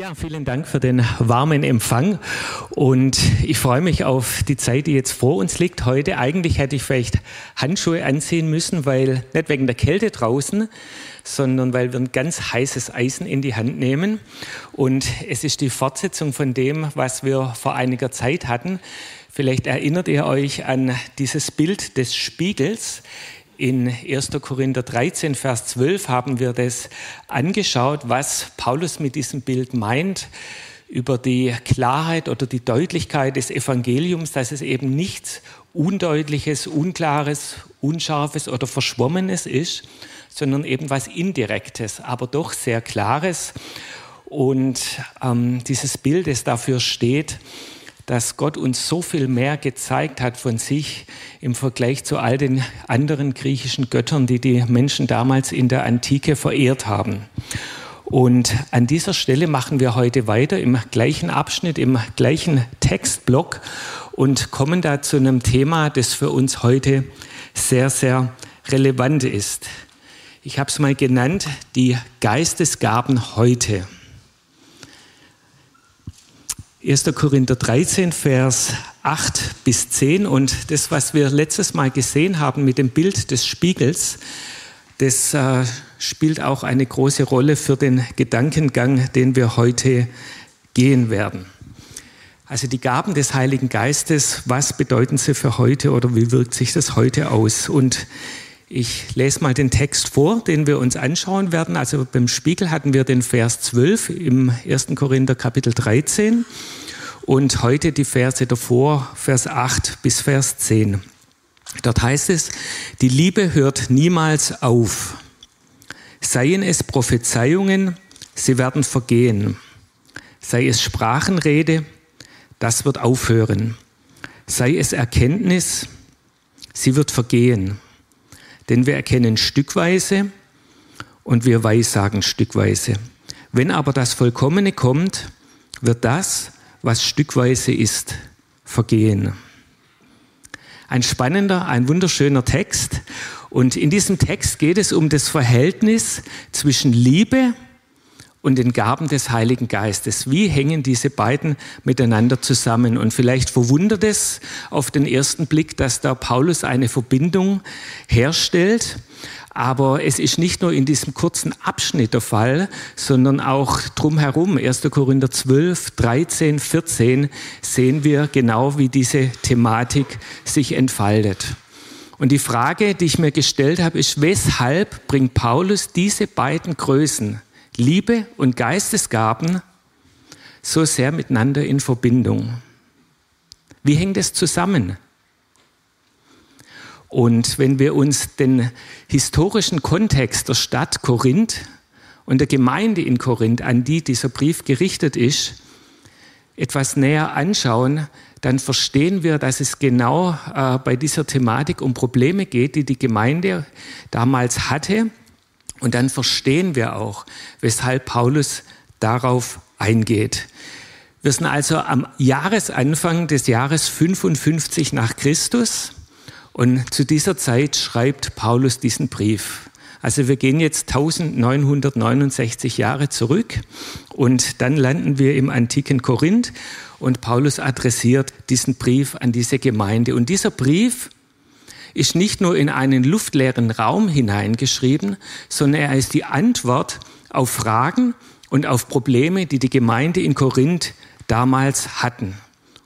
Ja, vielen Dank für den warmen Empfang und ich freue mich auf die Zeit, die jetzt vor uns liegt. Heute eigentlich hätte ich vielleicht Handschuhe anziehen müssen, weil nicht wegen der Kälte draußen, sondern weil wir ein ganz heißes Eisen in die Hand nehmen und es ist die Fortsetzung von dem, was wir vor einiger Zeit hatten. Vielleicht erinnert ihr euch an dieses Bild des Spiegels. In 1. Korinther 13, Vers 12 haben wir das angeschaut, was Paulus mit diesem Bild meint über die Klarheit oder die Deutlichkeit des Evangeliums, dass es eben nichts Undeutliches, Unklares, Unscharfes oder Verschwommenes ist, sondern eben was Indirektes, aber doch sehr Klares. Und ähm, dieses Bild, das dafür steht, dass Gott uns so viel mehr gezeigt hat von sich im Vergleich zu all den anderen griechischen Göttern, die die Menschen damals in der Antike verehrt haben. Und an dieser Stelle machen wir heute weiter im gleichen Abschnitt, im gleichen Textblock und kommen da zu einem Thema, das für uns heute sehr, sehr relevant ist. Ich habe es mal genannt, die Geistesgaben heute. 1. Korinther 13, Vers 8 bis 10. Und das, was wir letztes Mal gesehen haben mit dem Bild des Spiegels, das äh, spielt auch eine große Rolle für den Gedankengang, den wir heute gehen werden. Also die Gaben des Heiligen Geistes, was bedeuten sie für heute oder wie wirkt sich das heute aus? Und ich lese mal den Text vor, den wir uns anschauen werden. Also beim Spiegel hatten wir den Vers 12 im 1. Korinther Kapitel 13 und heute die Verse davor, Vers 8 bis Vers 10. Dort heißt es, die Liebe hört niemals auf. Seien es Prophezeiungen, sie werden vergehen. Sei es Sprachenrede, das wird aufhören. Sei es Erkenntnis, sie wird vergehen. Denn wir erkennen stückweise und wir weissagen stückweise. Wenn aber das Vollkommene kommt, wird das, was stückweise ist, vergehen. Ein spannender, ein wunderschöner Text. Und in diesem Text geht es um das Verhältnis zwischen Liebe und den Gaben des Heiligen Geistes. Wie hängen diese beiden miteinander zusammen? Und vielleicht verwundert es auf den ersten Blick, dass da Paulus eine Verbindung herstellt. Aber es ist nicht nur in diesem kurzen Abschnitt der Fall, sondern auch drumherum. 1. Korinther 12, 13, 14 sehen wir genau, wie diese Thematik sich entfaltet. Und die Frage, die ich mir gestellt habe, ist, weshalb bringt Paulus diese beiden Größen Liebe und Geistesgaben so sehr miteinander in Verbindung? Wie hängt es zusammen? Und wenn wir uns den historischen Kontext der Stadt Korinth und der Gemeinde in Korinth, an die dieser Brief gerichtet ist, etwas näher anschauen, dann verstehen wir, dass es genau äh, bei dieser Thematik um Probleme geht, die die Gemeinde damals hatte und dann verstehen wir auch, weshalb Paulus darauf eingeht. Wir sind also am Jahresanfang des Jahres 55 nach Christus und zu dieser Zeit schreibt Paulus diesen Brief. Also wir gehen jetzt 1969 Jahre zurück und dann landen wir im antiken Korinth und Paulus adressiert diesen Brief an diese Gemeinde. Und dieser Brief ist nicht nur in einen luftleeren Raum hineingeschrieben, sondern er ist die Antwort auf Fragen und auf Probleme, die die Gemeinde in Korinth damals hatten.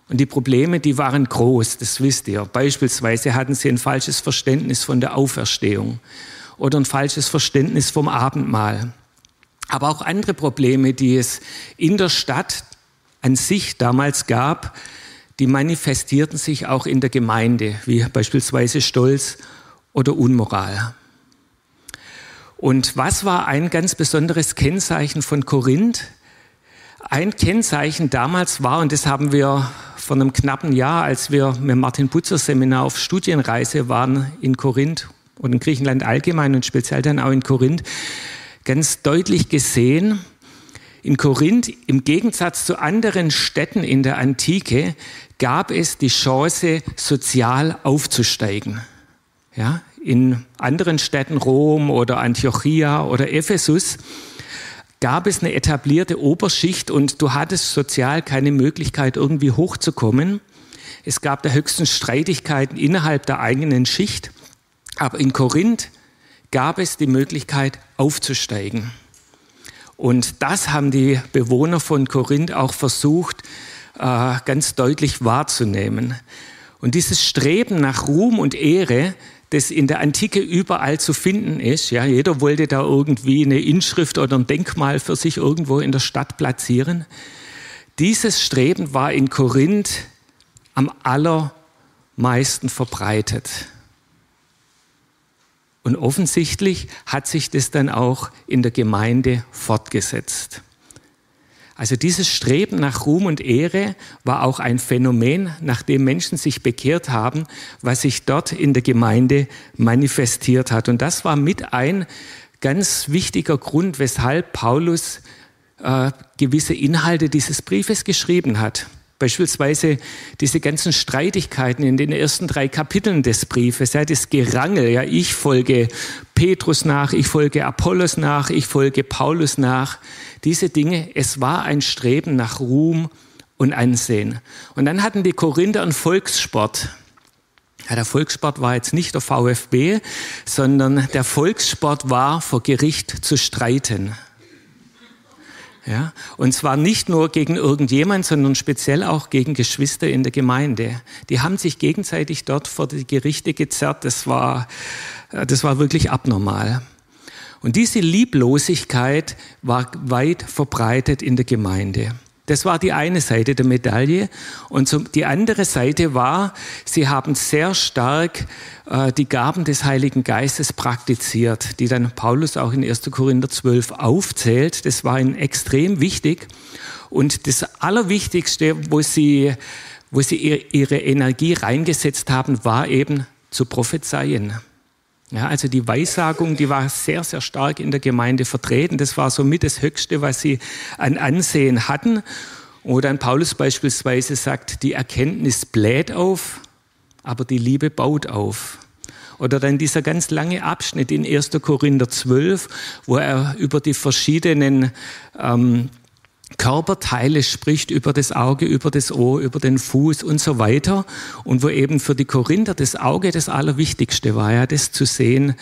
Und die Probleme, die waren groß, das wisst ihr. Beispielsweise hatten sie ein falsches Verständnis von der Auferstehung oder ein falsches Verständnis vom Abendmahl. Aber auch andere Probleme, die es in der Stadt an sich damals gab, die manifestierten sich auch in der Gemeinde, wie beispielsweise Stolz oder Unmoral. Und was war ein ganz besonderes Kennzeichen von Korinth? Ein Kennzeichen damals war, und das haben wir vor einem knappen Jahr, als wir mit Martin Butzer Seminar auf Studienreise waren in Korinth und in Griechenland allgemein und speziell dann auch in Korinth, ganz deutlich gesehen, in Korinth, im Gegensatz zu anderen Städten in der Antike, gab es die Chance, sozial aufzusteigen. Ja, in anderen Städten, Rom oder Antiochia oder Ephesus, gab es eine etablierte Oberschicht und du hattest sozial keine Möglichkeit, irgendwie hochzukommen. Es gab da höchstens Streitigkeiten innerhalb der eigenen Schicht. Aber in Korinth gab es die Möglichkeit, aufzusteigen. Und das haben die Bewohner von Korinth auch versucht, äh, ganz deutlich wahrzunehmen. Und dieses Streben nach Ruhm und Ehre, das in der Antike überall zu finden ist, ja, jeder wollte da irgendwie eine Inschrift oder ein Denkmal für sich irgendwo in der Stadt platzieren. Dieses Streben war in Korinth am allermeisten verbreitet. Und offensichtlich hat sich das dann auch in der Gemeinde fortgesetzt. Also dieses Streben nach Ruhm und Ehre war auch ein Phänomen, nachdem Menschen sich bekehrt haben, was sich dort in der Gemeinde manifestiert hat. Und das war mit ein ganz wichtiger Grund, weshalb Paulus äh, gewisse Inhalte dieses Briefes geschrieben hat. Beispielsweise diese ganzen Streitigkeiten in den ersten drei Kapiteln des Briefes, ja, das Gerangel, ja, ich folge Petrus nach, ich folge Apollos nach, ich folge Paulus nach. Diese Dinge, es war ein Streben nach Ruhm und Ansehen. Und dann hatten die Korinther einen Volkssport. Ja, der Volkssport war jetzt nicht der VfB, sondern der Volkssport war vor Gericht zu streiten. Ja? Und zwar nicht nur gegen irgendjemand, sondern speziell auch gegen Geschwister in der Gemeinde. Die haben sich gegenseitig dort vor die Gerichte gezerrt. Das war, äh, das war wirklich abnormal. Und diese Lieblosigkeit war weit verbreitet in der Gemeinde. Das war die eine Seite der Medaille. Und die andere Seite war, sie haben sehr stark äh, die Gaben des Heiligen Geistes praktiziert, die dann Paulus auch in 1. Korinther 12 aufzählt. Das war ihnen extrem wichtig. Und das Allerwichtigste, wo sie, wo sie ihre Energie reingesetzt haben, war eben zu prophezeien. Ja, also die Weissagung, die war sehr, sehr stark in der Gemeinde vertreten. Das war somit das Höchste, was sie an Ansehen hatten. Wo dann Paulus beispielsweise sagt, die Erkenntnis bläht auf, aber die Liebe baut auf. Oder dann dieser ganz lange Abschnitt in 1. Korinther 12, wo er über die verschiedenen ähm, Körperteile spricht, über das Auge, über das Ohr, über den Fuß und so weiter. Und wo eben für die Korinther das Auge das Allerwichtigste war, ja, das zu sehen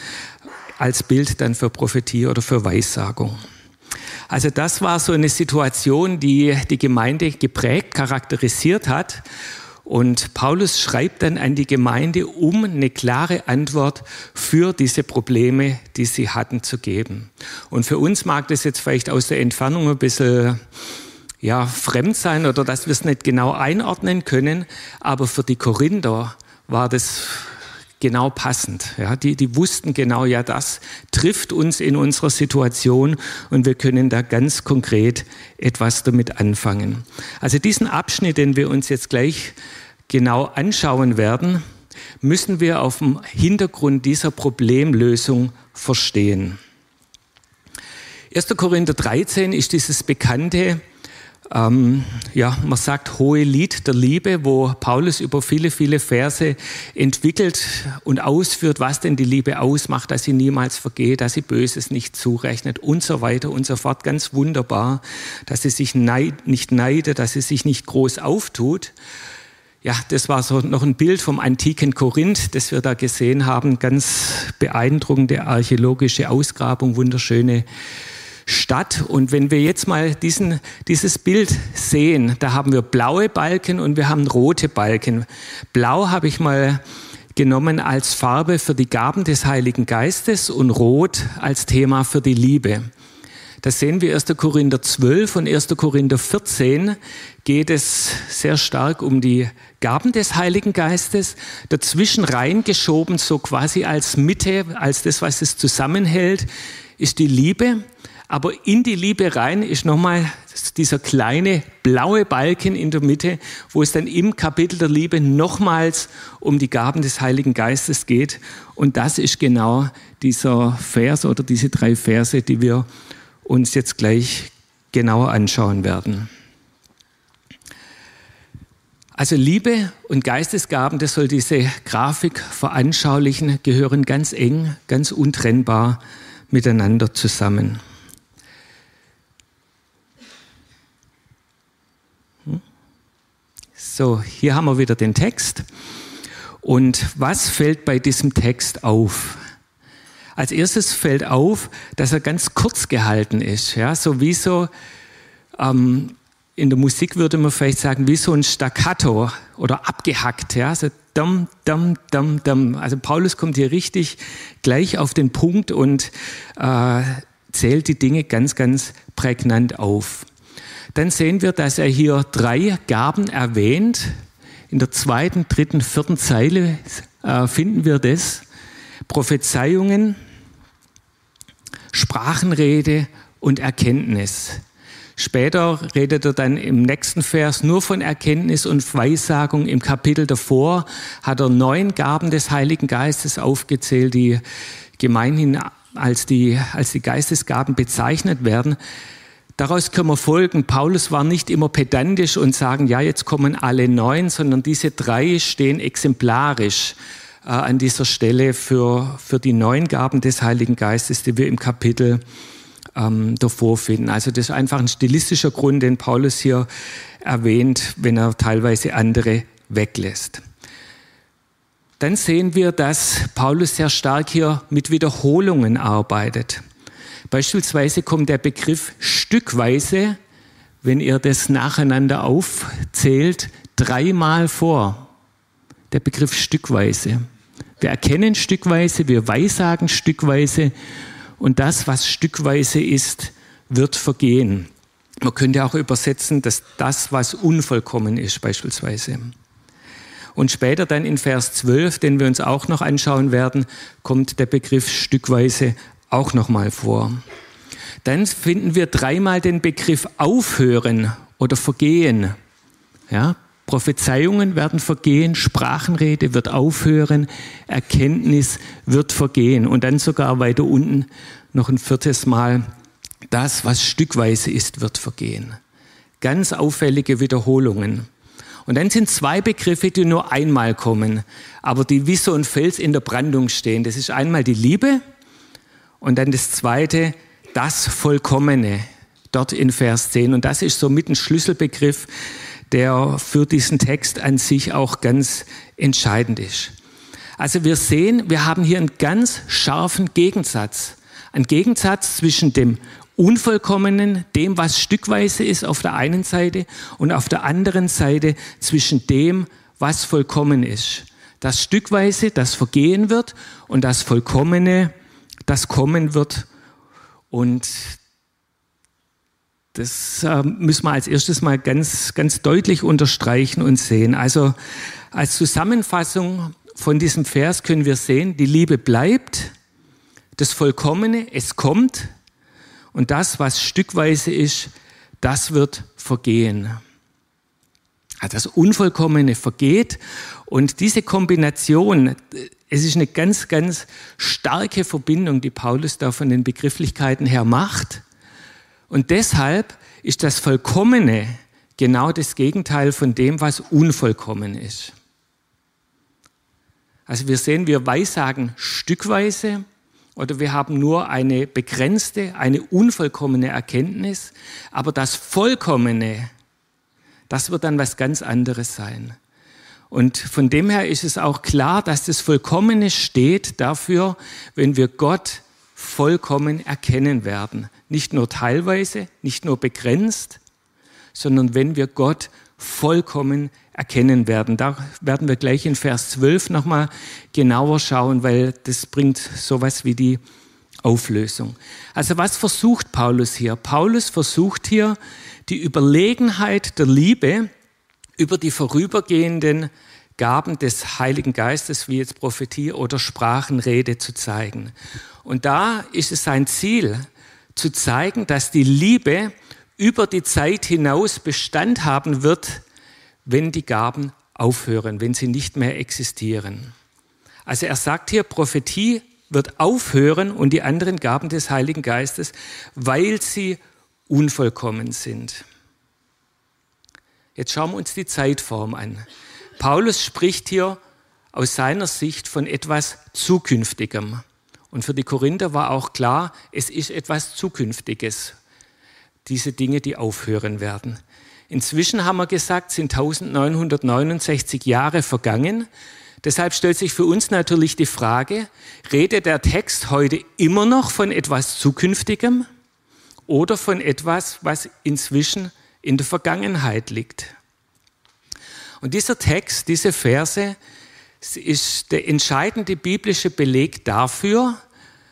als Bild dann für Prophetie oder für Weissagung. Also das war so eine Situation, die die Gemeinde geprägt, charakterisiert hat. Und Paulus schreibt dann an die Gemeinde, um eine klare Antwort für diese Probleme, die sie hatten, zu geben. Und für uns mag das jetzt vielleicht aus der Entfernung ein bisschen ja, fremd sein oder dass wir es nicht genau einordnen können, aber für die Korinther war das genau passend. Ja, die, die wussten genau, ja, das trifft uns in unserer Situation und wir können da ganz konkret etwas damit anfangen. Also diesen Abschnitt, den wir uns jetzt gleich genau anschauen werden, müssen wir auf dem Hintergrund dieser Problemlösung verstehen. 1. Korinther 13 ist dieses bekannte ähm, ja, man sagt hohe Lied der Liebe, wo Paulus über viele, viele Verse entwickelt und ausführt, was denn die Liebe ausmacht, dass sie niemals vergeht, dass sie Böses nicht zurechnet und so weiter und so fort. Ganz wunderbar, dass sie sich neid, nicht neidet, dass sie sich nicht groß auftut. Ja, das war so noch ein Bild vom antiken Korinth, das wir da gesehen haben. Ganz beeindruckende archäologische Ausgrabung, wunderschöne Stadt. Und wenn wir jetzt mal diesen, dieses Bild sehen, da haben wir blaue Balken und wir haben rote Balken. Blau habe ich mal genommen als Farbe für die Gaben des Heiligen Geistes und rot als Thema für die Liebe. Da sehen wir 1. Korinther 12 und 1. Korinther 14 geht es sehr stark um die Gaben des Heiligen Geistes. Dazwischen reingeschoben, so quasi als Mitte, als das, was es zusammenhält, ist die Liebe. Aber in die Liebe rein ist nochmal dieser kleine blaue Balken in der Mitte, wo es dann im Kapitel der Liebe nochmals um die Gaben des Heiligen Geistes geht. Und das ist genau dieser Vers oder diese drei Verse, die wir uns jetzt gleich genauer anschauen werden. Also Liebe und Geistesgaben, das soll diese Grafik veranschaulichen, gehören ganz eng, ganz untrennbar miteinander zusammen. So, hier haben wir wieder den Text. Und was fällt bei diesem Text auf? Als erstes fällt auf, dass er ganz kurz gehalten ist. Ja, so wie so, ähm, in der Musik würde man vielleicht sagen, wie so ein Staccato oder abgehackt. Ja, so dam, dam, dam, dam. Also Paulus kommt hier richtig gleich auf den Punkt und äh, zählt die Dinge ganz, ganz prägnant auf. Dann sehen wir, dass er hier drei Gaben erwähnt. In der zweiten, dritten, vierten Zeile äh, finden wir das. Prophezeiungen, Sprachenrede und Erkenntnis. Später redet er dann im nächsten Vers nur von Erkenntnis und Weissagung. Im Kapitel davor hat er neun Gaben des Heiligen Geistes aufgezählt, die gemeinhin als die, als die Geistesgaben bezeichnet werden. Daraus können wir folgen, Paulus war nicht immer pedantisch und sagen, ja, jetzt kommen alle neun, sondern diese drei stehen exemplarisch äh, an dieser Stelle für, für die neun Gaben des Heiligen Geistes, die wir im Kapitel ähm, davor finden. Also das ist einfach ein stilistischer Grund, den Paulus hier erwähnt, wenn er teilweise andere weglässt. Dann sehen wir, dass Paulus sehr stark hier mit Wiederholungen arbeitet. Beispielsweise kommt der Begriff stückweise, wenn ihr das nacheinander aufzählt, dreimal vor. Der Begriff stückweise. Wir erkennen stückweise, wir weissagen stückweise und das, was stückweise ist, wird vergehen. Man könnte auch übersetzen, dass das, was unvollkommen ist, beispielsweise. Und später dann in Vers 12, den wir uns auch noch anschauen werden, kommt der Begriff stückweise auch nochmal vor. Dann finden wir dreimal den Begriff aufhören oder vergehen. Ja, Prophezeiungen werden vergehen, Sprachenrede wird aufhören, Erkenntnis wird vergehen. Und dann sogar weiter unten noch ein viertes Mal, das, was stückweise ist, wird vergehen. Ganz auffällige Wiederholungen. Und dann sind zwei Begriffe, die nur einmal kommen, aber die wie so ein Fels in der Brandung stehen. Das ist einmal die Liebe und dann das zweite, das Vollkommene, dort in Vers 10. Und das ist so mit ein Schlüsselbegriff, der für diesen Text an sich auch ganz entscheidend ist. Also wir sehen, wir haben hier einen ganz scharfen Gegensatz. Ein Gegensatz zwischen dem Unvollkommenen, dem, was stückweise ist auf der einen Seite und auf der anderen Seite zwischen dem, was vollkommen ist. Das Stückweise, das vergehen wird und das Vollkommene, das kommen wird. Und das äh, müssen wir als erstes mal ganz, ganz deutlich unterstreichen und sehen. Also als Zusammenfassung von diesem Vers können wir sehen, die Liebe bleibt, das Vollkommene, es kommt, und das, was stückweise ist, das wird vergehen. Das Unvollkommene vergeht und diese Kombination, es ist eine ganz, ganz starke Verbindung, die Paulus da von den Begrifflichkeiten her macht. Und deshalb ist das Vollkommene genau das Gegenteil von dem, was unvollkommen ist. Also wir sehen, wir weissagen stückweise oder wir haben nur eine begrenzte, eine unvollkommene Erkenntnis, aber das Vollkommene, das wird dann was ganz anderes sein. Und von dem her ist es auch klar, dass das Vollkommene steht dafür, wenn wir Gott vollkommen erkennen werden. Nicht nur teilweise, nicht nur begrenzt, sondern wenn wir Gott vollkommen erkennen werden. Da werden wir gleich in Vers 12 nochmal genauer schauen, weil das bringt sowas wie die Auflösung. Also was versucht Paulus hier? Paulus versucht hier die Überlegenheit der Liebe über die vorübergehenden Gaben des Heiligen Geistes, wie jetzt Prophetie oder Sprachenrede, zu zeigen. Und da ist es sein Ziel, zu zeigen, dass die Liebe über die Zeit hinaus Bestand haben wird, wenn die Gaben aufhören, wenn sie nicht mehr existieren. Also er sagt hier, Prophetie wird aufhören und die anderen Gaben des Heiligen Geistes, weil sie unvollkommen sind. Jetzt schauen wir uns die Zeitform an. Paulus spricht hier aus seiner Sicht von etwas Zukünftigem. Und für die Korinther war auch klar, es ist etwas Zukünftiges. diese Dinge, die aufhören werden. Inzwischen haben wir gesagt, sind 1969 Jahre vergangen. Deshalb stellt sich für uns natürlich die Frage, redet der Text heute immer noch von etwas Zukünftigem oder von etwas, was inzwischen in der Vergangenheit liegt? Und dieser Text, diese Verse, ist der entscheidende biblische Beleg dafür,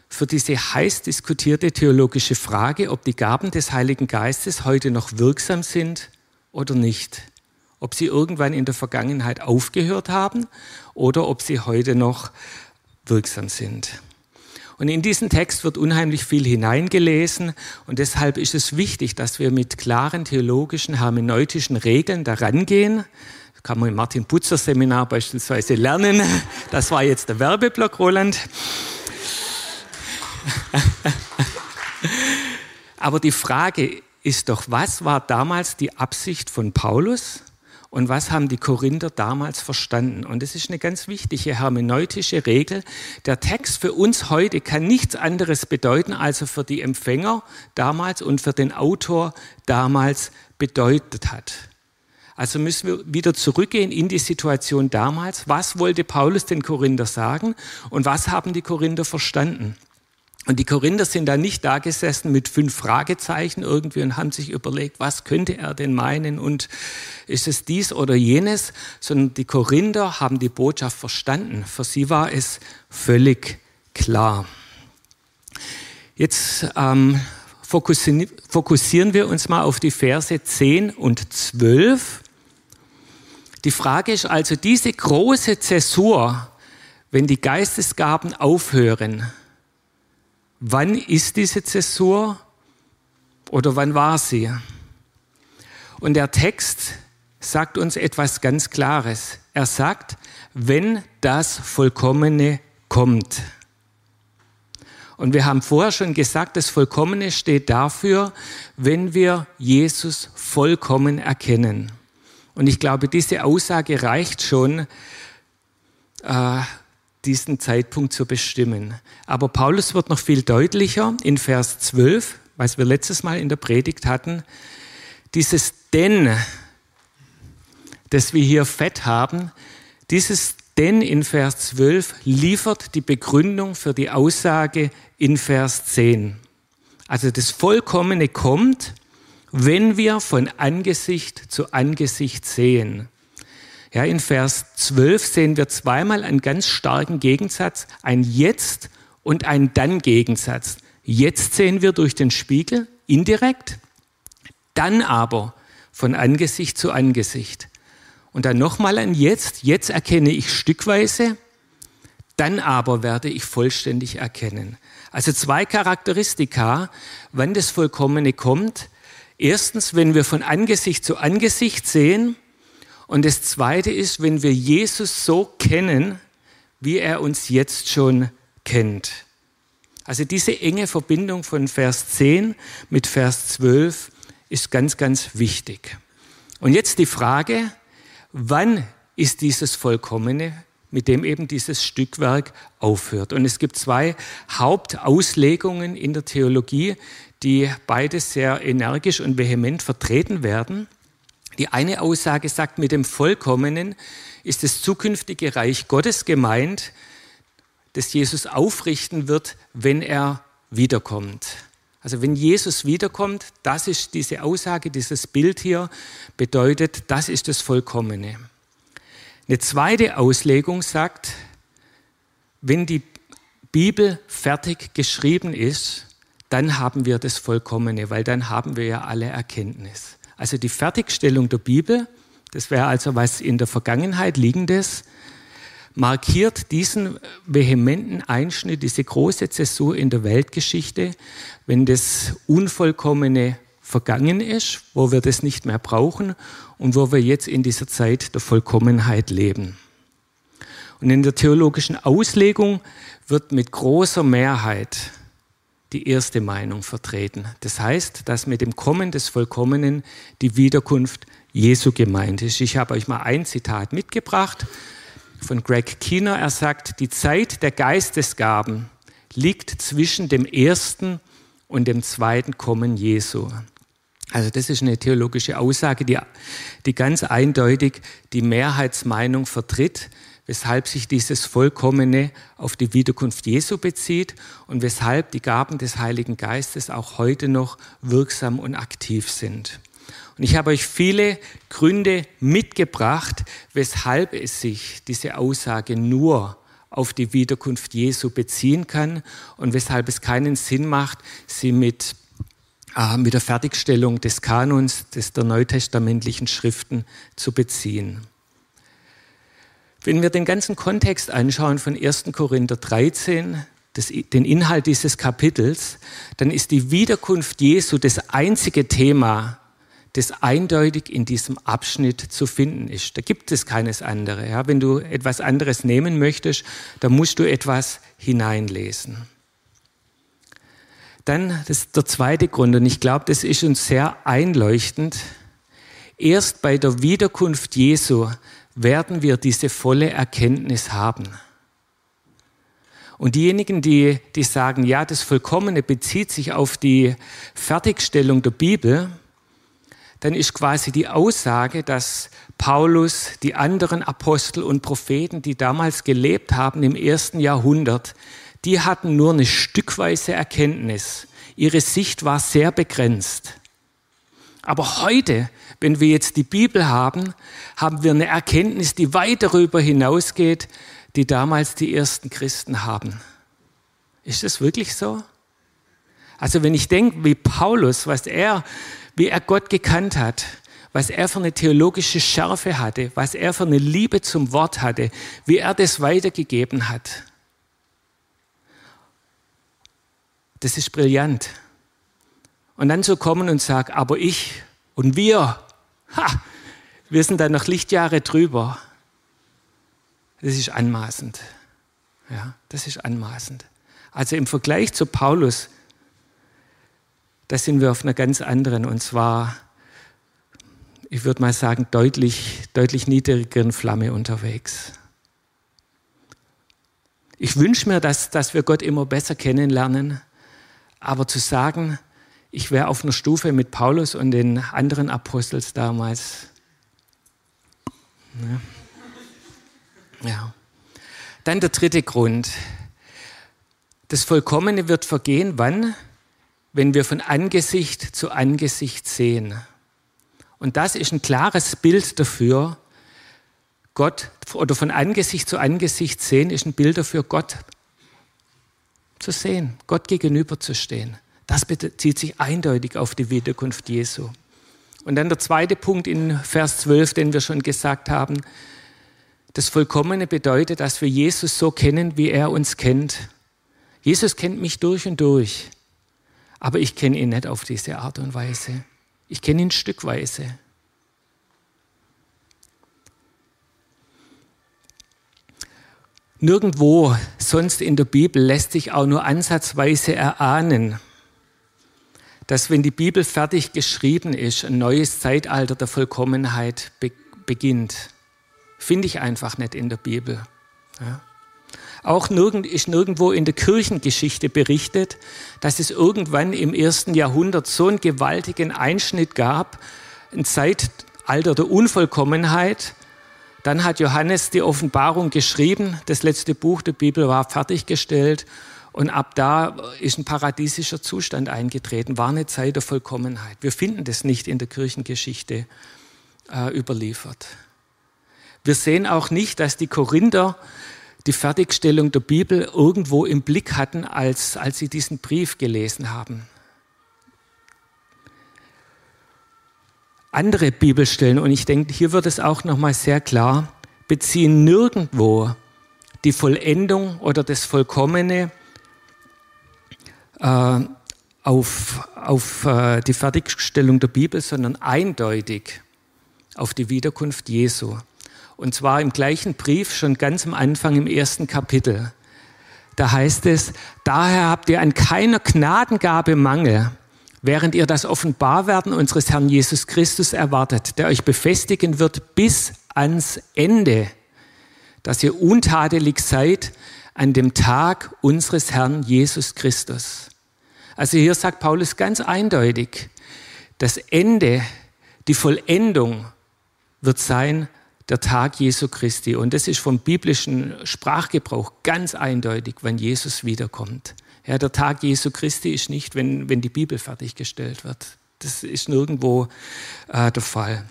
für diese heiß diskutierte theologische Frage, ob die Gaben des Heiligen Geistes heute noch wirksam sind oder nicht. Ob sie irgendwann in der Vergangenheit aufgehört haben oder ob sie heute noch wirksam sind. Und in diesen Text wird unheimlich viel hineingelesen und deshalb ist es wichtig, dass wir mit klaren theologischen, hermeneutischen Regeln daran gehen, kann man im Martin Putzer Seminar beispielsweise lernen. Das war jetzt der Werbeblock, Roland. Aber die Frage ist doch, was war damals die Absicht von Paulus und was haben die Korinther damals verstanden? Und das ist eine ganz wichtige hermeneutische Regel. Der Text für uns heute kann nichts anderes bedeuten, als er für die Empfänger damals und für den Autor damals bedeutet hat. Also müssen wir wieder zurückgehen in die Situation damals. Was wollte Paulus den Korinther sagen und was haben die Korinther verstanden? Und die Korinther sind da nicht da gesessen mit fünf Fragezeichen irgendwie und haben sich überlegt, was könnte er denn meinen und ist es dies oder jenes, sondern die Korinther haben die Botschaft verstanden. Für sie war es völlig klar. Jetzt ähm, fokussieren wir uns mal auf die Verse 10 und 12. Die Frage ist also, diese große Zäsur, wenn die Geistesgaben aufhören, wann ist diese Zäsur oder wann war sie? Und der Text sagt uns etwas ganz Klares. Er sagt, wenn das Vollkommene kommt. Und wir haben vorher schon gesagt, das Vollkommene steht dafür, wenn wir Jesus vollkommen erkennen. Und ich glaube, diese Aussage reicht schon, äh, diesen Zeitpunkt zu bestimmen. Aber Paulus wird noch viel deutlicher in Vers 12, was wir letztes Mal in der Predigt hatten. Dieses Denn, das wir hier fett haben, dieses Denn in Vers 12 liefert die Begründung für die Aussage in Vers 10. Also das Vollkommene kommt, wenn wir von Angesicht zu Angesicht sehen. Ja, in Vers 12 sehen wir zweimal einen ganz starken Gegensatz, ein Jetzt und ein Dann-Gegensatz. Jetzt sehen wir durch den Spiegel indirekt, dann aber von Angesicht zu Angesicht. Und dann nochmal ein Jetzt. Jetzt erkenne ich stückweise, dann aber werde ich vollständig erkennen. Also zwei Charakteristika, wann das Vollkommene kommt. Erstens, wenn wir von Angesicht zu Angesicht sehen. Und das Zweite ist, wenn wir Jesus so kennen, wie er uns jetzt schon kennt. Also diese enge Verbindung von Vers 10 mit Vers 12 ist ganz, ganz wichtig. Und jetzt die Frage, wann ist dieses Vollkommene, mit dem eben dieses Stückwerk aufhört? Und es gibt zwei Hauptauslegungen in der Theologie, die beide sehr energisch und vehement vertreten werden. Die eine Aussage sagt, mit dem Vollkommenen ist das zukünftige Reich Gottes gemeint, das Jesus aufrichten wird, wenn er wiederkommt. Also wenn Jesus wiederkommt, das ist diese Aussage, dieses Bild hier, bedeutet, das ist das Vollkommene. Eine zweite Auslegung sagt, wenn die Bibel fertig geschrieben ist, dann haben wir das Vollkommene, weil dann haben wir ja alle Erkenntnis. Also die Fertigstellung der Bibel, das wäre also was in der Vergangenheit liegendes, markiert diesen vehementen Einschnitt, diese große Zäsur in der Weltgeschichte, wenn das Unvollkommene vergangen ist, wo wir das nicht mehr brauchen und wo wir jetzt in dieser Zeit der Vollkommenheit leben. Und in der theologischen Auslegung wird mit großer Mehrheit die erste Meinung vertreten. Das heißt, dass mit dem Kommen des Vollkommenen die Wiederkunft Jesu gemeint ist. Ich habe euch mal ein Zitat mitgebracht von Greg Keener. Er sagt, die Zeit der Geistesgaben liegt zwischen dem ersten und dem zweiten Kommen Jesu. Also das ist eine theologische Aussage, die, die ganz eindeutig die Mehrheitsmeinung vertritt, weshalb sich dieses Vollkommene auf die Wiederkunft Jesu bezieht und weshalb die Gaben des Heiligen Geistes auch heute noch wirksam und aktiv sind. Und ich habe euch viele Gründe mitgebracht, weshalb es sich diese Aussage nur auf die Wiederkunft Jesu beziehen kann und weshalb es keinen Sinn macht, sie mit, äh, mit der Fertigstellung des Kanons des der neutestamentlichen Schriften zu beziehen. Wenn wir den ganzen Kontext anschauen von 1. Korinther 13, das, den Inhalt dieses Kapitels, dann ist die Wiederkunft Jesu das einzige Thema, das eindeutig in diesem Abschnitt zu finden ist. Da gibt es keines andere. Ja, wenn du etwas anderes nehmen möchtest, dann musst du etwas hineinlesen. Dann das ist der zweite Grund, und ich glaube, das ist uns sehr einleuchtend. Erst bei der Wiederkunft Jesu werden wir diese volle Erkenntnis haben. Und diejenigen, die, die sagen, ja, das Vollkommene bezieht sich auf die Fertigstellung der Bibel, dann ist quasi die Aussage, dass Paulus, die anderen Apostel und Propheten, die damals gelebt haben im ersten Jahrhundert, die hatten nur eine stückweise Erkenntnis. Ihre Sicht war sehr begrenzt. Aber heute, wenn wir jetzt die Bibel haben, haben wir eine Erkenntnis, die weit darüber hinausgeht, die damals die ersten Christen haben. Ist das wirklich so? Also wenn ich denke, wie Paulus, was er wie er Gott gekannt hat, was er für eine theologische Schärfe hatte, was er für eine Liebe zum Wort hatte, wie er das weitergegeben hat. Das ist brillant. Und dann so kommen und sagen, aber ich und wir, ha, wir sind da noch Lichtjahre drüber. Das ist anmaßend. Ja, das ist anmaßend. Also im Vergleich zu Paulus da sind wir auf einer ganz anderen und zwar, ich würde mal sagen, deutlich, deutlich niedrigeren Flamme unterwegs. Ich wünsche mir, dass, dass wir Gott immer besser kennenlernen, aber zu sagen, ich wäre auf einer Stufe mit Paulus und den anderen Apostels damals. Ja. ja. Dann der dritte Grund. Das Vollkommene wird vergehen, wann? wenn wir von Angesicht zu Angesicht sehen. Und das ist ein klares Bild dafür, Gott oder von Angesicht zu Angesicht sehen ist ein Bild dafür, Gott zu sehen, Gott gegenüber zu stehen. Das bezieht sich eindeutig auf die Wiederkunft Jesu. Und dann der zweite Punkt in Vers 12, den wir schon gesagt haben. Das Vollkommene bedeutet, dass wir Jesus so kennen, wie er uns kennt. Jesus kennt mich durch und durch. Aber ich kenne ihn nicht auf diese Art und Weise. Ich kenne ihn stückweise. Nirgendwo sonst in der Bibel lässt sich auch nur ansatzweise erahnen, dass wenn die Bibel fertig geschrieben ist, ein neues Zeitalter der Vollkommenheit be beginnt. Finde ich einfach nicht in der Bibel. Ja. Auch nirgend, ist nirgendwo in der Kirchengeschichte berichtet, dass es irgendwann im ersten Jahrhundert so einen gewaltigen Einschnitt gab, ein Zeitalter der Unvollkommenheit. Dann hat Johannes die Offenbarung geschrieben, das letzte Buch der Bibel war fertiggestellt und ab da ist ein paradiesischer Zustand eingetreten, war eine Zeit der Vollkommenheit. Wir finden das nicht in der Kirchengeschichte äh, überliefert. Wir sehen auch nicht, dass die Korinther die Fertigstellung der Bibel irgendwo im Blick hatten, als, als sie diesen Brief gelesen haben. Andere Bibelstellen, und ich denke, hier wird es auch nochmal sehr klar, beziehen nirgendwo die Vollendung oder das Vollkommene äh, auf, auf äh, die Fertigstellung der Bibel, sondern eindeutig auf die Wiederkunft Jesu. Und zwar im gleichen Brief, schon ganz am Anfang im ersten Kapitel. Da heißt es, daher habt ihr an keiner Gnadengabe Mangel, während ihr das Offenbarwerden unseres Herrn Jesus Christus erwartet, der euch befestigen wird bis ans Ende, dass ihr untadelig seid an dem Tag unseres Herrn Jesus Christus. Also hier sagt Paulus ganz eindeutig, das Ende, die Vollendung wird sein der Tag Jesu Christi. Und das ist vom biblischen Sprachgebrauch ganz eindeutig, wenn Jesus wiederkommt. Ja, der Tag Jesu Christi ist nicht, wenn, wenn die Bibel fertiggestellt wird. Das ist nirgendwo äh, der Fall.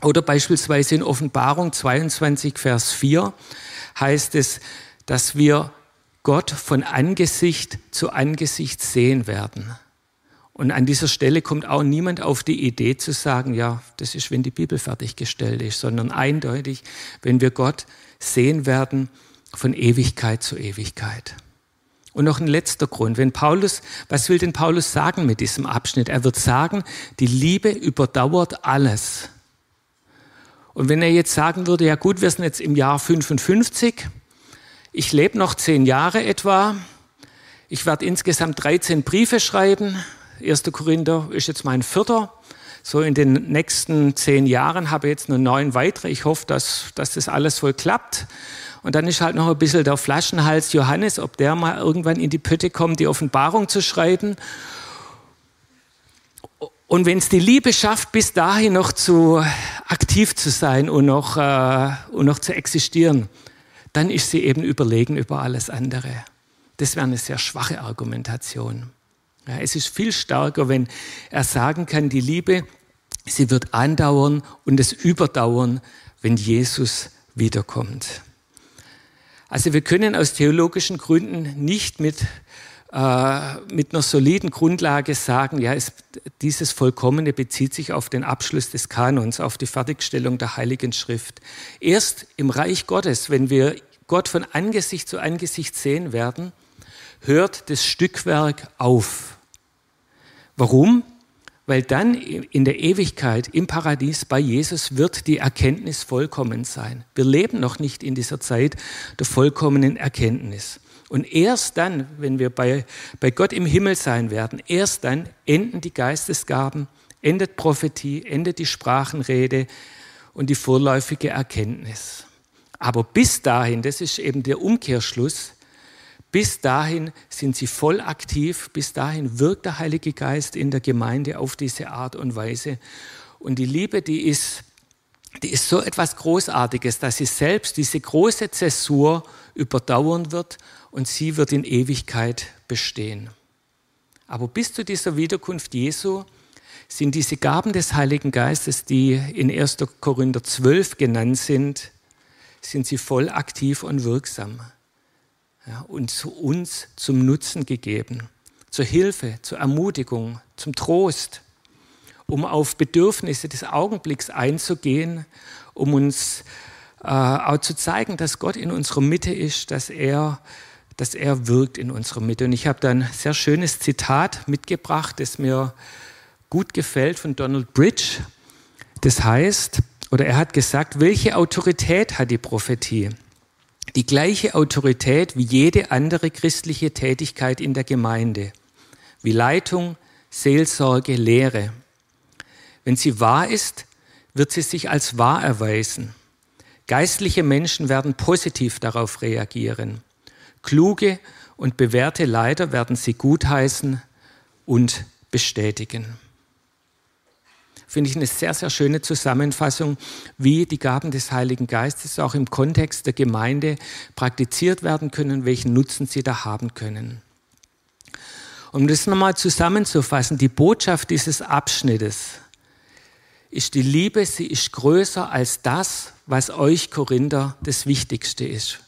Oder beispielsweise in Offenbarung 22, Vers 4 heißt es, dass wir Gott von Angesicht zu Angesicht sehen werden. Und an dieser Stelle kommt auch niemand auf die Idee zu sagen, ja, das ist, wenn die Bibel fertiggestellt ist, sondern eindeutig, wenn wir Gott sehen werden von Ewigkeit zu Ewigkeit. Und noch ein letzter Grund. Wenn Paulus, was will denn Paulus sagen mit diesem Abschnitt? Er wird sagen, die Liebe überdauert alles. Und wenn er jetzt sagen würde, ja gut, wir sind jetzt im Jahr 55, ich lebe noch zehn Jahre etwa, ich werde insgesamt 13 Briefe schreiben, 1. Korinther ist jetzt mein vierter. So in den nächsten zehn Jahren habe ich jetzt nur neun weitere. Ich hoffe, dass, dass das alles wohl klappt. Und dann ist halt noch ein bisschen der Flaschenhals Johannes, ob der mal irgendwann in die Pötte kommt, die Offenbarung zu schreiben. Und wenn es die Liebe schafft, bis dahin noch zu aktiv zu sein und noch, äh, und noch zu existieren, dann ist sie eben überlegen über alles andere. Das wäre eine sehr schwache Argumentation. Ja, es ist viel stärker, wenn er sagen kann, die Liebe, sie wird andauern und es überdauern, wenn Jesus wiederkommt. Also wir können aus theologischen Gründen nicht mit, mit einer soliden Grundlage sagen, ja, es, dieses Vollkommene bezieht sich auf den Abschluss des Kanons, auf die Fertigstellung der Heiligen Schrift. Erst im Reich Gottes, wenn wir Gott von Angesicht zu Angesicht sehen werden, hört das Stückwerk auf. Warum? Weil dann in der Ewigkeit im Paradies bei Jesus wird die Erkenntnis vollkommen sein. Wir leben noch nicht in dieser Zeit der vollkommenen Erkenntnis. Und erst dann, wenn wir bei, bei Gott im Himmel sein werden, erst dann enden die Geistesgaben, endet Prophetie, endet die Sprachenrede und die vorläufige Erkenntnis. Aber bis dahin, das ist eben der Umkehrschluss, bis dahin sind sie voll aktiv, bis dahin wirkt der Heilige Geist in der Gemeinde auf diese Art und Weise. Und die Liebe, die ist, die ist so etwas Großartiges, dass sie selbst diese große Zäsur überdauern wird und sie wird in Ewigkeit bestehen. Aber bis zu dieser Wiederkunft Jesu sind diese Gaben des Heiligen Geistes, die in 1. Korinther 12 genannt sind, sind sie voll aktiv und wirksam ja, und zu uns zum Nutzen gegeben, zur Hilfe, zur Ermutigung, zum Trost, um auf Bedürfnisse des Augenblicks einzugehen, um uns äh, auch zu zeigen, dass Gott in unserer Mitte ist, dass er, dass er wirkt in unserer Mitte. Und ich habe da ein sehr schönes Zitat mitgebracht, das mir gut gefällt von Donald Bridge. Das heißt, oder er hat gesagt, welche Autorität hat die Prophetie? die gleiche Autorität wie jede andere christliche Tätigkeit in der Gemeinde, wie Leitung, Seelsorge, Lehre. Wenn sie wahr ist, wird sie sich als wahr erweisen. Geistliche Menschen werden positiv darauf reagieren. Kluge und bewährte Leiter werden sie gutheißen und bestätigen finde ich eine sehr, sehr schöne Zusammenfassung, wie die Gaben des Heiligen Geistes auch im Kontext der Gemeinde praktiziert werden können, welchen Nutzen sie da haben können. Um das nochmal zusammenzufassen, die Botschaft dieses Abschnittes ist die Liebe, sie ist größer als das, was euch Korinther das Wichtigste ist.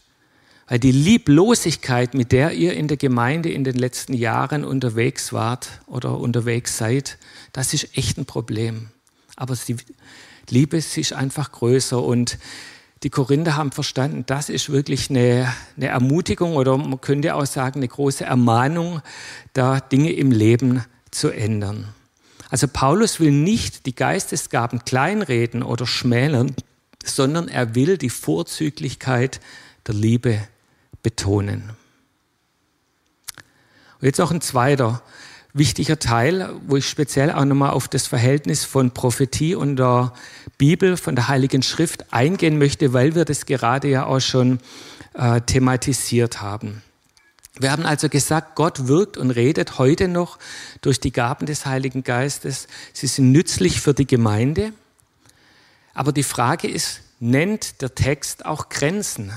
Weil die Lieblosigkeit, mit der ihr in der Gemeinde in den letzten Jahren unterwegs wart oder unterwegs seid, das ist echt ein Problem. Aber die Liebe ist einfach größer und die Korinther haben verstanden, das ist wirklich eine, eine, Ermutigung oder man könnte auch sagen, eine große Ermahnung, da Dinge im Leben zu ändern. Also Paulus will nicht die Geistesgaben kleinreden oder schmälern, sondern er will die Vorzüglichkeit der Liebe betonen. Und jetzt auch ein zweiter wichtiger Teil, wo ich speziell auch nochmal auf das Verhältnis von Prophetie und der Bibel, von der Heiligen Schrift eingehen möchte, weil wir das gerade ja auch schon äh, thematisiert haben. Wir haben also gesagt, Gott wirkt und redet heute noch durch die Gaben des Heiligen Geistes. Sie sind nützlich für die Gemeinde. Aber die Frage ist, nennt der Text auch Grenzen?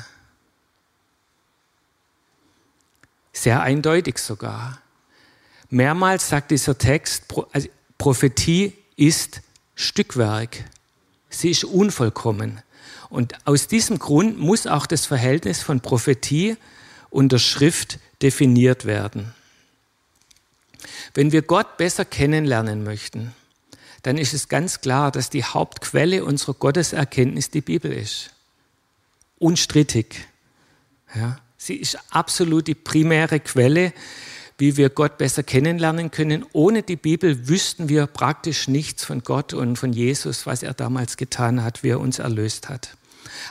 Sehr eindeutig sogar. Mehrmals sagt dieser Text, also Prophetie ist Stückwerk. Sie ist unvollkommen. Und aus diesem Grund muss auch das Verhältnis von Prophetie und der Schrift definiert werden. Wenn wir Gott besser kennenlernen möchten, dann ist es ganz klar, dass die Hauptquelle unserer Gotteserkenntnis die Bibel ist. Unstrittig. Ja, sie ist absolut die primäre Quelle, wie wir Gott besser kennenlernen können. Ohne die Bibel wüssten wir praktisch nichts von Gott und von Jesus, was er damals getan hat, wie er uns erlöst hat.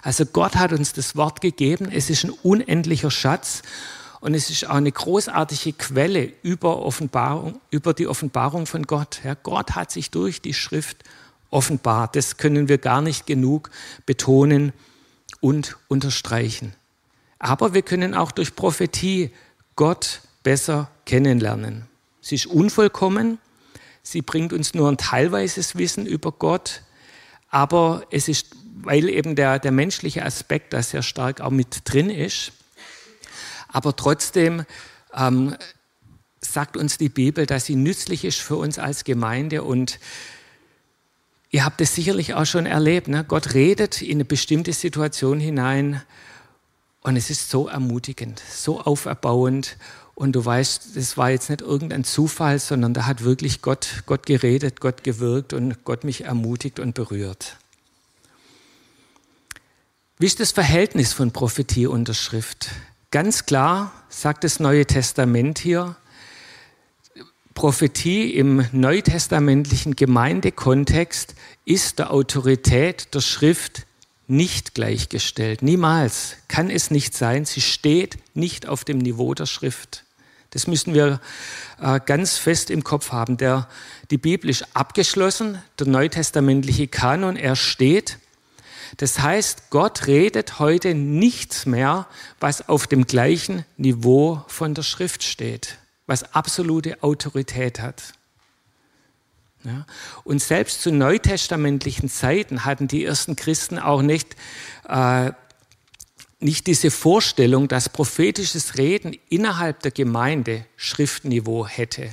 Also Gott hat uns das Wort gegeben. Es ist ein unendlicher Schatz und es ist auch eine großartige Quelle über, Offenbarung, über die Offenbarung von Gott. Ja, Gott hat sich durch die Schrift offenbart. Das können wir gar nicht genug betonen und unterstreichen. Aber wir können auch durch Prophetie Gott besser kennenlernen. Sie ist unvollkommen, sie bringt uns nur ein teilweises Wissen über Gott, aber es ist, weil eben der, der menschliche Aspekt da sehr stark auch mit drin ist, aber trotzdem ähm, sagt uns die Bibel, dass sie nützlich ist für uns als Gemeinde und Ihr habt es sicherlich auch schon erlebt. Ne? Gott redet in eine bestimmte Situation hinein und es ist so ermutigend, so auferbauend. Und du weißt, das war jetzt nicht irgendein Zufall, sondern da hat wirklich Gott, Gott geredet, Gott gewirkt und Gott mich ermutigt und berührt. Wie ist das Verhältnis von Prophetie und der Schrift? Ganz klar sagt das Neue Testament hier, Prophetie im neutestamentlichen Gemeindekontext ist der Autorität der Schrift nicht gleichgestellt. Niemals kann es nicht sein. Sie steht nicht auf dem Niveau der Schrift. Das müssen wir äh, ganz fest im Kopf haben. Der, die Bibel ist abgeschlossen, der neutestamentliche Kanon, er steht. Das heißt, Gott redet heute nichts mehr, was auf dem gleichen Niveau von der Schrift steht, was absolute Autorität hat. Ja. Und selbst zu neutestamentlichen Zeiten hatten die ersten Christen auch nicht, äh, nicht diese Vorstellung, dass prophetisches Reden innerhalb der Gemeinde Schriftniveau hätte.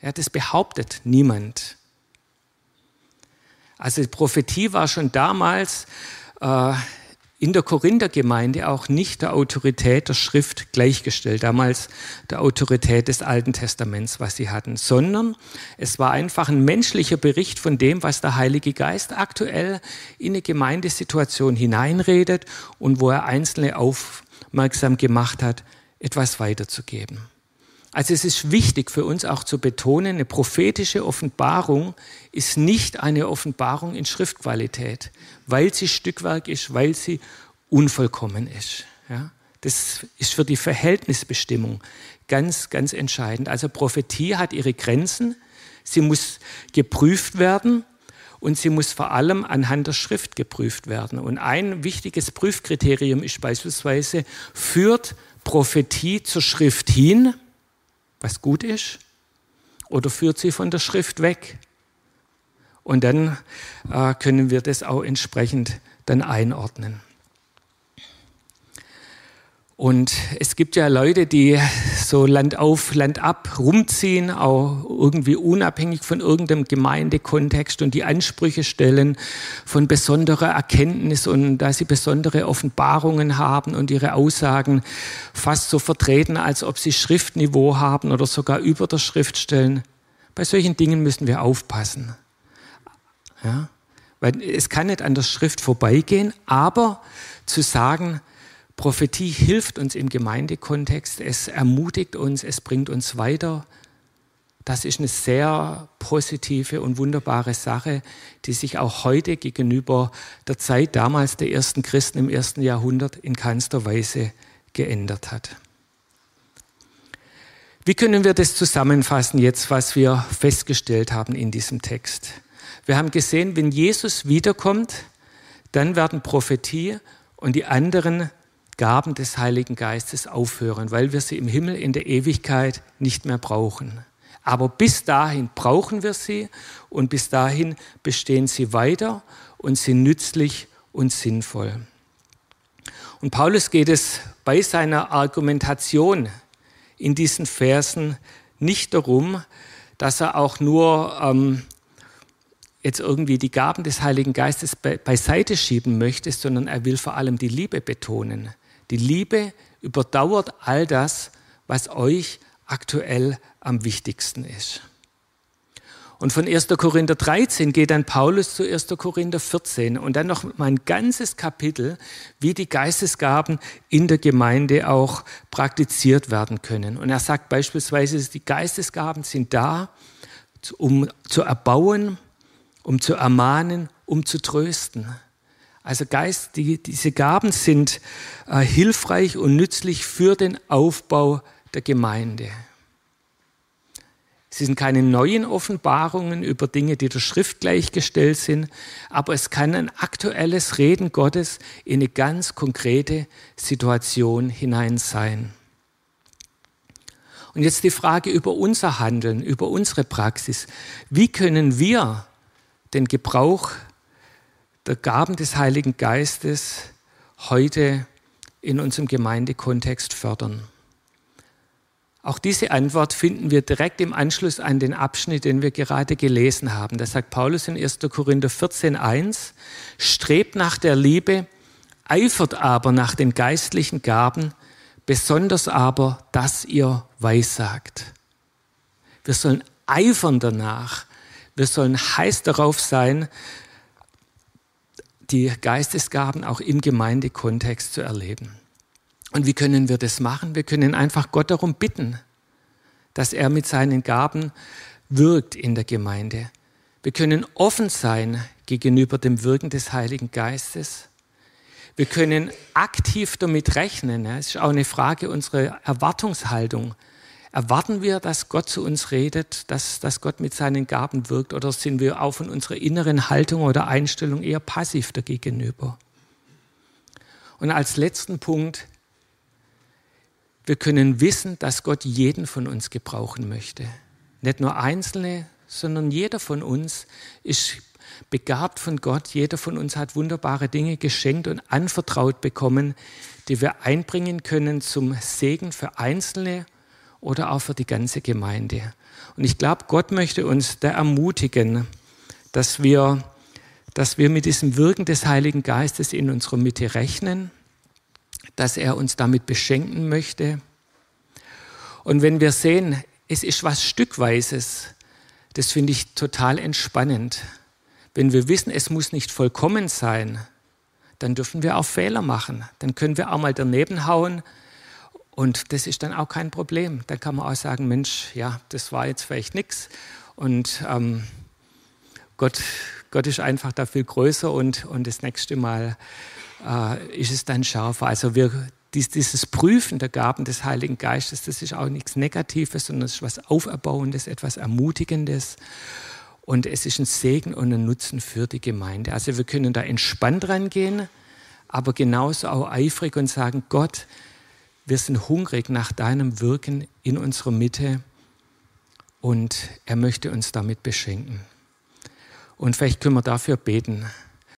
Ja, das behauptet niemand. Also die Prophetie war schon damals äh, in der Korinthergemeinde auch nicht der Autorität der Schrift gleichgestellt, damals der Autorität des Alten Testaments, was sie hatten, sondern es war einfach ein menschlicher Bericht von dem, was der Heilige Geist aktuell in eine Gemeindesituation hineinredet und wo er Einzelne aufmerksam gemacht hat, etwas weiterzugeben. Also es ist wichtig für uns auch zu betonen, eine prophetische Offenbarung ist nicht eine Offenbarung in Schriftqualität, weil sie Stückwerk ist, weil sie unvollkommen ist. Ja? Das ist für die Verhältnisbestimmung ganz, ganz entscheidend. Also Prophetie hat ihre Grenzen, sie muss geprüft werden und sie muss vor allem anhand der Schrift geprüft werden. Und ein wichtiges Prüfkriterium ist beispielsweise, führt Prophetie zur Schrift hin, was gut ist, oder führt sie von der Schrift weg? Und dann äh, können wir das auch entsprechend dann einordnen. Und es gibt ja Leute, die so Land auf, Land ab rumziehen, auch irgendwie unabhängig von irgendeinem Gemeindekontext und die Ansprüche stellen von besonderer Erkenntnis und da sie besondere Offenbarungen haben und ihre Aussagen fast so vertreten, als ob sie Schriftniveau haben oder sogar über der Schrift stellen. Bei solchen Dingen müssen wir aufpassen. Ja? Weil es kann nicht an der Schrift vorbeigehen, aber zu sagen, Prophetie hilft uns im Gemeindekontext, es ermutigt uns, es bringt uns weiter. Das ist eine sehr positive und wunderbare Sache, die sich auch heute gegenüber der Zeit damals der ersten Christen im ersten Jahrhundert in keinster Weise geändert hat. Wie können wir das zusammenfassen jetzt, was wir festgestellt haben in diesem Text? Wir haben gesehen, wenn Jesus wiederkommt, dann werden Prophetie und die anderen Gaben des Heiligen Geistes aufhören, weil wir sie im Himmel in der Ewigkeit nicht mehr brauchen. Aber bis dahin brauchen wir sie und bis dahin bestehen sie weiter und sind nützlich und sinnvoll. Und Paulus geht es bei seiner Argumentation in diesen Versen nicht darum, dass er auch nur ähm, jetzt irgendwie die Gaben des Heiligen Geistes be beiseite schieben möchte, sondern er will vor allem die Liebe betonen. Die Liebe überdauert all das, was euch aktuell am wichtigsten ist. Und von 1. Korinther 13 geht dann Paulus zu 1. Korinther 14 und dann noch mal ein ganzes Kapitel, wie die Geistesgaben in der Gemeinde auch praktiziert werden können. Und er sagt beispielsweise, die Geistesgaben sind da, um zu erbauen, um zu ermahnen, um zu trösten. Also Geist, die, diese Gaben sind äh, hilfreich und nützlich für den Aufbau der Gemeinde. Sie sind keine neuen Offenbarungen über Dinge, die der Schrift gleichgestellt sind, aber es kann ein aktuelles Reden Gottes in eine ganz konkrete Situation hinein sein. Und jetzt die Frage über unser Handeln, über unsere Praxis. Wie können wir den Gebrauch der Gaben des Heiligen Geistes heute in unserem Gemeindekontext fördern? Auch diese Antwort finden wir direkt im Anschluss an den Abschnitt, den wir gerade gelesen haben. Da sagt Paulus in 1. Korinther 14.1, strebt nach der Liebe, eifert aber nach den geistlichen Gaben, besonders aber, dass ihr weissagt. Wir sollen eifern danach. Wir sollen heiß darauf sein, die Geistesgaben auch im Gemeindekontext zu erleben. Und wie können wir das machen? Wir können einfach Gott darum bitten, dass er mit seinen Gaben wirkt in der Gemeinde. Wir können offen sein gegenüber dem Wirken des Heiligen Geistes. Wir können aktiv damit rechnen. Es ist auch eine Frage unserer Erwartungshaltung. Erwarten wir, dass Gott zu uns redet, dass, dass Gott mit seinen Gaben wirkt oder sind wir auch von unserer inneren Haltung oder Einstellung eher passiv dagegenüber? Und als letzten Punkt, wir können wissen, dass Gott jeden von uns gebrauchen möchte. Nicht nur Einzelne, sondern jeder von uns ist begabt von Gott. Jeder von uns hat wunderbare Dinge geschenkt und anvertraut bekommen, die wir einbringen können zum Segen für Einzelne oder auch für die ganze Gemeinde. Und ich glaube, Gott möchte uns da ermutigen, dass wir, dass wir mit diesem Wirken des Heiligen Geistes in unserer Mitte rechnen dass er uns damit beschenken möchte. Und wenn wir sehen, es ist was Stückweises, das finde ich total entspannend. Wenn wir wissen, es muss nicht vollkommen sein, dann dürfen wir auch Fehler machen. Dann können wir auch mal daneben hauen. Und das ist dann auch kein Problem. Dann kann man auch sagen, Mensch, ja, das war jetzt vielleicht nichts. Und ähm, Gott, Gott ist einfach da viel größer und, und das nächste Mal äh, ist es dann schärfer. Also wir, dies, dieses Prüfen der Gaben des Heiligen Geistes, das ist auch nichts Negatives, sondern es ist was Auferbauendes, etwas Ermutigendes. Und es ist ein Segen und ein Nutzen für die Gemeinde. Also wir können da entspannt rangehen, aber genauso auch eifrig und sagen, Gott, wir sind hungrig nach deinem Wirken in unserer Mitte und er möchte uns damit beschenken. Und vielleicht können wir dafür beten.